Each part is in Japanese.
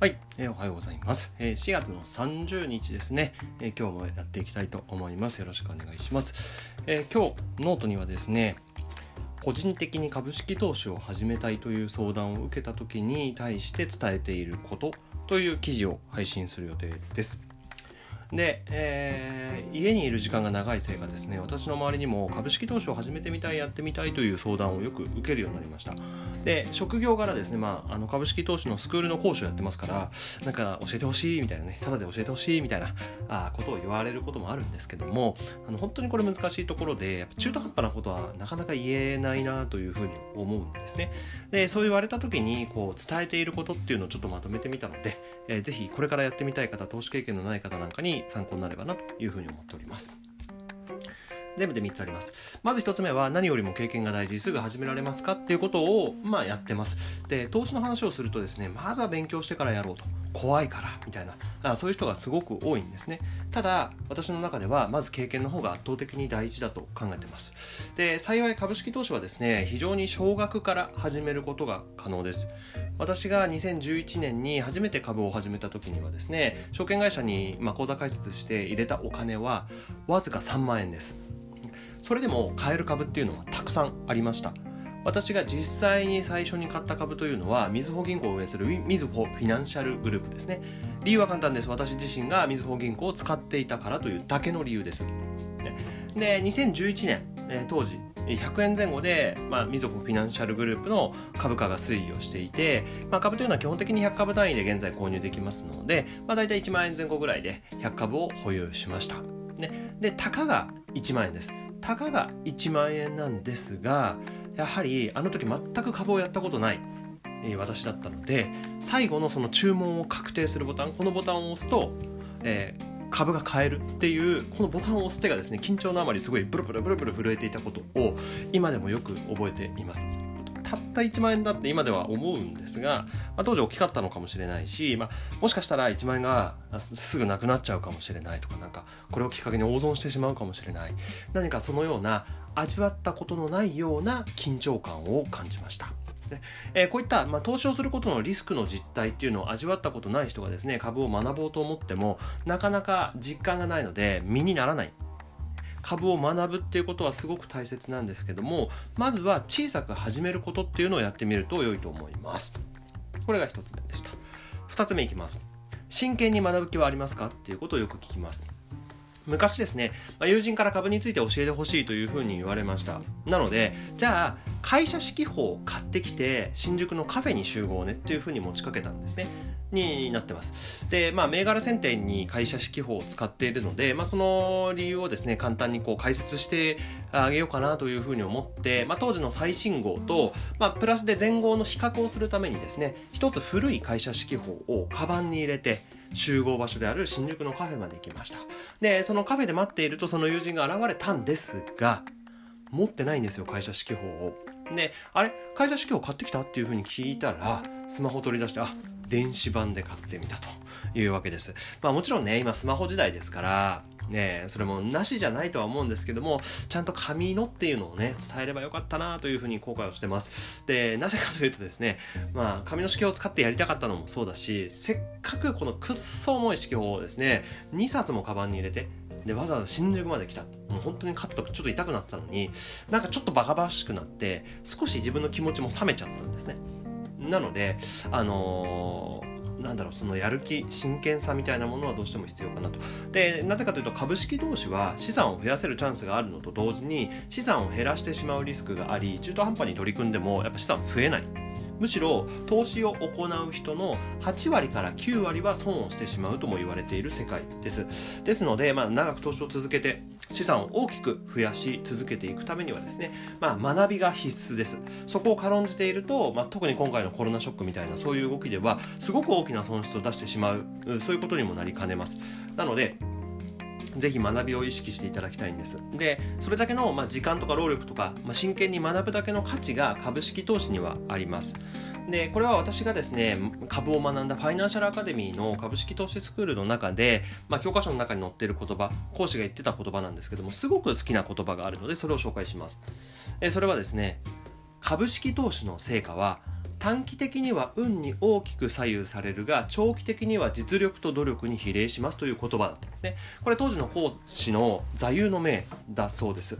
はい、えー、おはようございます、えー、4月の30日ですね、えー、今日もやっていきたいと思います。よろしくお願いします。え、今日ノートにはですね、個人的に株式投資を始めたいという相談を受けた時に対して伝えていることという記事を配信する予定です。で、えー、家にいる時間が長いせいかですね私の周りにも株式投資を始めてみたいやってみたいという相談をよく受けるようになりました。で職業柄ですね、まあ、あの株式投資のスクールの講師をやってますからなんか教えてほしいみたいなねただで教えてほしいみたいなあことを言われることもあるんですけどもあの本当にこれ難しいところでやっぱ中途半端なことはなかなか言えないなというふうに思うんですね。でそう言われた時にこう伝えていることっていうのをちょっとまとめてみたので、えー、ぜひこれからやってみたい方投資経験のない方なんかに参考になればなというふうに思っております。全部で3つあります。まず1つ目は何よりも経験が大事、すぐ始められますかっていうことを、まあやってます。で、投資の話をするとですね、まずは勉強してからやろうと。怖いから、みたいな。あそういう人がすごく多いんですね。ただ、私の中では、まず経験の方が圧倒的に大事だと考えてます。で、幸い株式投資はですね、非常に少額から始めることが可能です。私が2011年に初めて株を始めた時にはですね、証券会社に、ま口座開設して入れたお金は、わずか3万円です。それでも買える株っていうのはたくさんありました私が実際に最初に買った株というのはみずほ銀行を運営するみずほフィナンシャルグループですね。理由は簡単です。私自身がみずほ銀行を使っていたからというだけの理由です。で2011年、え当時100円前後で、まあ、みずほフィナンシャルグループの株価が推移をしていて、まあ、株というのは基本的に100株単位で現在購入できますので、まあ、大体1万円前後ぐらいで100株を保有しました。ね、で、たかが1万円です。たかが1万円なんですがやはりあの時全く株をやったことない、え、私だったので最後のその注文を確定するボタンこのボタンを押すと、えー、株が買えるっていうこのボタンを押す手がですね緊張のあまりすごいブルブルブルブル震えていたことを今でもよく覚えています。たった1万円だって今では思うんですが、まあ、当時大きかったのかもしれないし、まあ、もしかしたら1万円がすぐなくなっちゃうかもしれないとかなんかこれをきっかけに大損してしまうかもしれない何かそのような味わったことのないような緊張感を感じました。でえー、こういった、まあ、投資をすることのリスクの実態っていうのを味わったことない人がですね株を学ぼうと思ってもなかなか実感がないので身にならない株を学ぶっていうことはすごく大切なんですけどもまずは小さく始めることっていうのをやってみると良いと思います。これが1つ目でした。2つ目いきます。真剣に学ぶ気はありますかっていうことをよく聞きます。昔ですね、まあ、友人から株について教えてほしいというふうに言われました。なのでじゃあ会社指揮法を買ってきて新宿のカフェに集合ねっていうふうに持ちかけたんですねになってます。で、まあ、銘柄選定に会社指揮法を使っているので、まあ、その理由をですね、簡単にこう解説してあげようかなというふうに思って、まあ、当時の最新号と、まあ、プラスで前号の比較をするためにですね、一つ古い会社指揮法をカバンに入れて、集合場所である新宿のカフェまで行きました。で、そのカフェで待っているとその友人が現れたんですが、持ってないんですよ、会社指揮法を。で、あれ会社指揮法買ってきた？っていうふうに聞いたら、スマホ取り出して、あ、電子版で買ってみたというわけです。まあもちろんね、今スマホ時代ですから、ね、それもなしじゃないとは思うんですけども、ちゃんと紙のっていうのをね、伝えればよかったなというふうに後悔をしてます。で、なぜかというとですね、まあ、紙の式を使ってやりたかったのもそうだし、せっかくこのくっそ重い式法をですね、2冊もカバンに入れて、で、わざわざ新宿まで来た。もう本当に肩とかちょっと痛くなってたのに、なんかちょっとバカバカしくなって、少し自分の気持ちも冷めちゃったんですね。なので、あのーなんだろうそのやる気真剣さみたいなものはどうしても必要かなとでなぜかというと株式投資は資産を増やせるチャンスがあるのと同時に資産を減らしてしまうリスクがあり中途半端に取り組んでもやっぱ資産増えないむしろ投資を行う人の8割から9割は損をしてしまうとも言われている世界です。ですので、まあ、長く投資を続けて資産を大きく増やし続けていくためにはですね、まあ、学びが必須です。そこを軽んじていると、まあ、特に今回のコロナショックみたいなそういう動きではすごく大きな損失を出してしまうそういうことにもなりかねます。なのでぜひ学びを意識していただきたいんです。で、それだけの、まあ、時間とか労力とか、まあ、真剣に学ぶだけの価値が株式投資にはあります。で、これは私がですね、株を学んだファイナンシャルアカデミーの株式投資スクールの中で、まあ、教科書の中に載っている言葉、講師が言ってた言葉なんですけども、すごく好きな言葉があるので、それを紹介します。えそれはですね、株式投資の成果は短期的には運に大きく左右されるが長期的には実力と努力に比例しますという言葉だったんですね。これ当時の講師の座右の銘だそうです。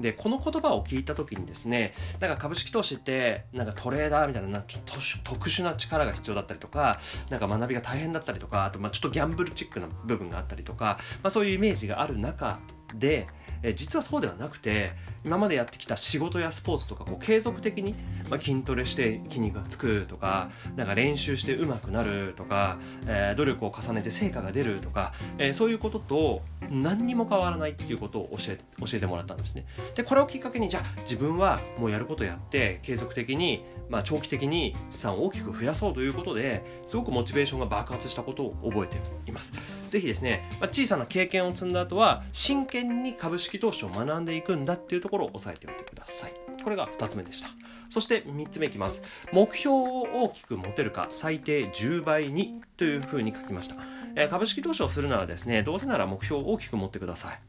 でこの言葉を聞いた時にですねなんか株式投資ってなんかトレーダーみたいなちょっと特殊な力が必要だったりとかなんか学びが大変だったりとかあとまあちょっとギャンブルチックな部分があったりとか、まあ、そういうイメージがある中でえ実はそうではなくて今までやってきた仕事やスポーツとかこう継続的に、まあ、筋トレして筋肉がつくとかなんか練習して上手くなるとか、えー、努力を重ねて成果が出るとか、えー、そういうことと何にも変わらないっていうことを教え教えてもらったんですね。でこれをきっかけにじゃあ自分はもうやることやって継続的に、まあ、長期的に資産を大きく増やそうということですごくモチベーションが爆発したことを覚えています。ぜひですね、まあ、小さな経験を積んだ後は真剣に株式投資を学んでいくんだっていうところを押さえておいてください。これが2つ目でした。そして3つ目いきます。目標を大きく持てるか最低10倍にというふうに書きました。えー、株式投資をするならですね、どうせなら目標を大きく持ってください。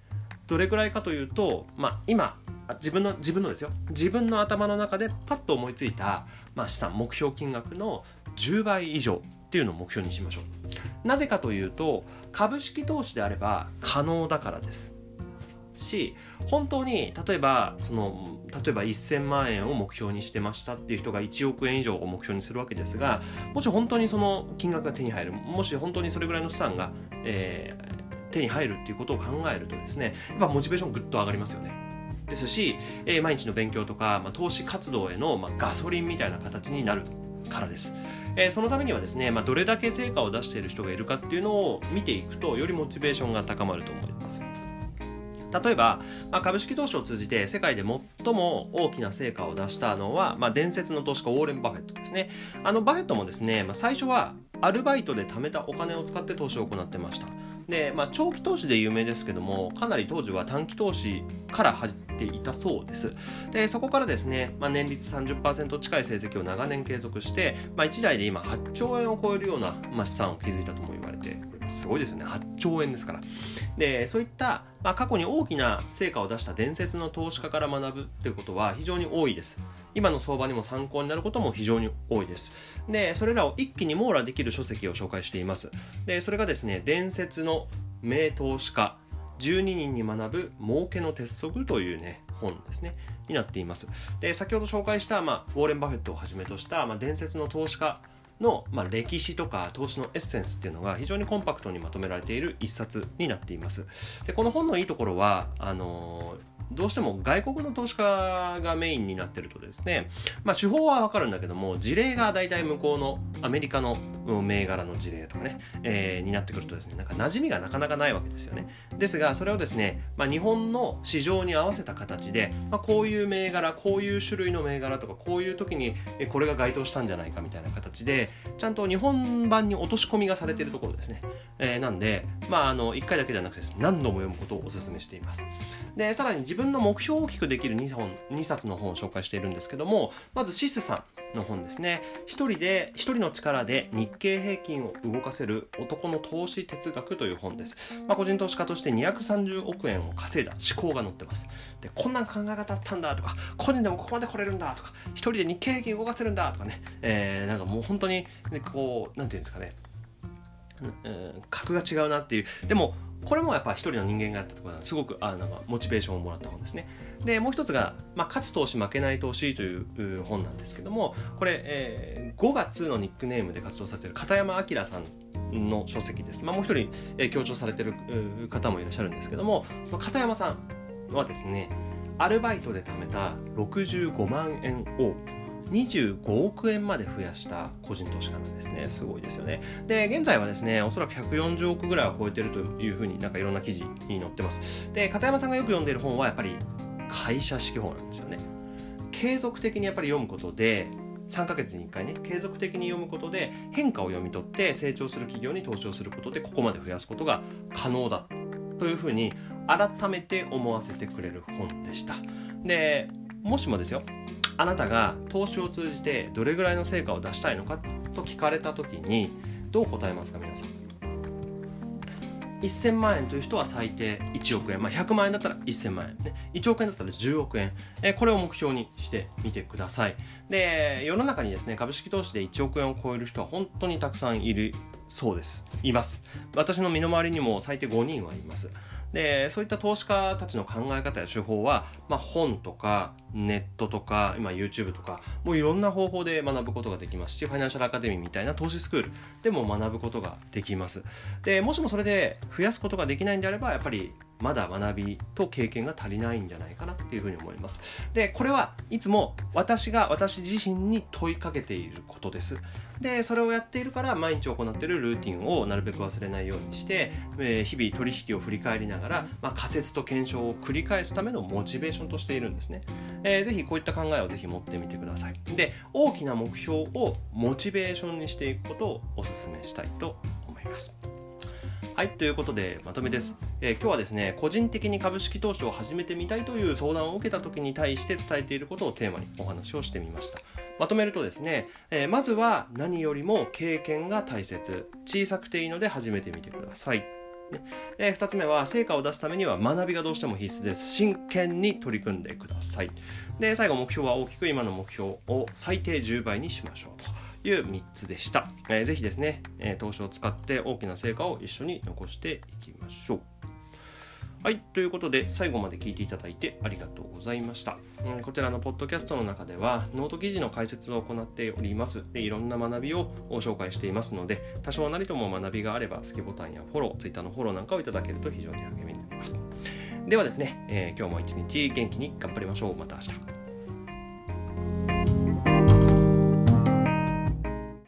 どれくらいかというと、まあ、今自分の自分のですよ自分の頭の中でパッと思いついた、まあ、資産目標金額の10倍以上っていうのを目標にしましょうなぜかというと株式投資であれば可能だからですし本当に例えばその例えば1000万円を目標にしてましたっていう人が1億円以上を目標にするわけですがもし本当にその金額が手に入るもし本当にそれぐらいの資産が、えー、手に入るっていうことを考えるとですねやっぱモチベーションぐっと上がりますよね。ですし、えー、毎日の勉強とか、まあ、投資活動への、まあ、ガソリンみたいな形になるからです。えー、そのためにはですね、まあ、どれだけ成果を出している人がいるかっていうのを見ていくとよりモチベーションが高まると思います。例えば、まあ、株式投資を通じて世界で最も大きな成果を出したのは、まあ、伝説の投資家ウォーレン・バフェットですね。あのバフェットもですね、まあ、最初はアルバイトで貯めたお金を使って投資を行ってました。で、まあ、長期投資で有名ですけども、かなり当時は短期投資から入っていたそうです。で、そこからですね、まあ、年率30%近い成績を長年継続して、まあ、1台で今8兆円を超えるような、まあ、資産を築いたとも言われてすすごいですよね。8兆円ですから。で、そういった、まあ、過去に大きな成果を出した伝説の投資家から学ぶということは非常に多いです。今の相場にも参考になることも非常に多いです。で、それらを一気に網羅できる書籍を紹介しています。で、それがですね、伝説の名投資家12人に学ぶ儲けの鉄則というね、本ですね、になっています。で、先ほど紹介した、まあ、ウォーレン・バフェットをはじめとした、まあ、伝説の投資家の、まあ、歴史とか投資のエッセンスっていうのが非常にコンパクトにまとめられている一冊になっています。でこの本のいいところはあのどうしても外国の投資家がメインになってるとですね、まあ手法はわかるんだけども、事例が大体向こうのアメリカの銘柄の事例とかね、えー、になってくるとですね、なんか馴染みがなかなかないわけですよね。ですが、それをですね、まあ日本の市場に合わせた形で、まあこういう銘柄、こういう種類の銘柄とか、こういう時にこれが該当したんじゃないかみたいな形で、ちゃんと日本版に落とし込みがされているところですね。えー、なんで、まああの、1回だけではなくて何度も読むことをお勧めしています。で、さらに自分の目標を大きくできる 2, 本2冊の本を紹介しているんですけどもまずシスさんの本ですね。一人で一人の力で日経平均を動かせる男の投資哲学という本です、まあ、個人投資家として230億円を稼いだ。思考が載ってます。でこんな考え方あったんだとか個人でもここまで来れるんだとか一人で日経平均動かせるんだとかね、えー、なんかもう本当に、ね、こう何て言うんですかね。うん、格が違うなっていうでもこれもやっぱ一人の人間がやったところすごくあなんかモチベーションをもらった本ですね。でもう一つが、まあ、勝つ投資負けない投資という本なんですけどもこれ、えー、5月のニックネームで活動されてる片山明さんの書籍です。まあ、もう一人、えー、強調されてる方もいらっしゃるんですけどもその片山さんはですねアルバイトで貯めた65万円を25億円まで増やした個人投資家なんですね。すごいですよね。で、現在はですね、おそらく140億ぐらいは超えてるというふうになんかいろんな記事に載ってます。で、片山さんがよく読んでる本はやっぱり会社式法なんですよね。継続的にやっぱり読むことで、3ヶ月に1回ね、継続的に読むことで変化を読み取って成長する企業に投資をすることでここまで増やすことが可能だというふうに改めて思わせてくれる本でした。で、もしもですよ、あなたが投資を通じてどれぐらいの成果を出したいのかと聞かれた時にどう答えますか皆さん？1000万円という人は最低1億円、まあ、100万円だったら1000万円、ね、1億円だったら10億円、え、これを目標にしてみてください。で世の中にですね株式投資で1億円を超える人は本当にたくさんいるそうです。います。私の身の回りにも最低5人はいます。でそういった投資家たちの考え方や手法は、まあ、本とかネットとか今 YouTube とかもういろんな方法で学ぶことができますしファイナンシャルアカデミーみたいな投資スクールでも学ぶことができますでもしもそれで増やすことができないんであればやっぱりまだ学びと経験が足りないんじゃないかなっていうふうに思います。で、これはいつも私が私自身に問いかけていることです。で、それをやっているから毎日行っているルーティンをなるべく忘れないようにして、えー、日々取引を振り返りながら、まあ、仮説と検証を繰り返すためのモチベーションとしているんですね。えー、ぜひこういった考えをぜひ持ってみてください。で、大きな目標をモチベーションにしていくことをお勧めしたいと思います。はい、ということでまとめです、えー、今日はですね、個人的に株式投資を始めてみたいという相談を受けた時に対して伝えていることをテーマにお話をしてみました。まとめるとですね、えー、まずは何よりも経験が大切。小さくていいので始めてみてください。ねえー、2つ目は成果を出すためには学びがどうしても必須です。真剣に取り組んでください。で、最後目標は大きく今の目標を最低10倍にしましょうと。いう3つでした。えー、ぜひですね、えー、投資を使って大きな成果を一緒に残していきましょう。はい。ということで、最後まで聞いていただいてありがとうございました。こちらのポッドキャストの中では、ノート記事の解説を行っております。でいろんな学びを紹介していますので、多少なりとも学びがあれば、好きボタンやフォロー、Twitter のフォローなんかをいただけると非常に励みになります。ではですね、えー、今日も一日元気に頑張りましょう。また明日。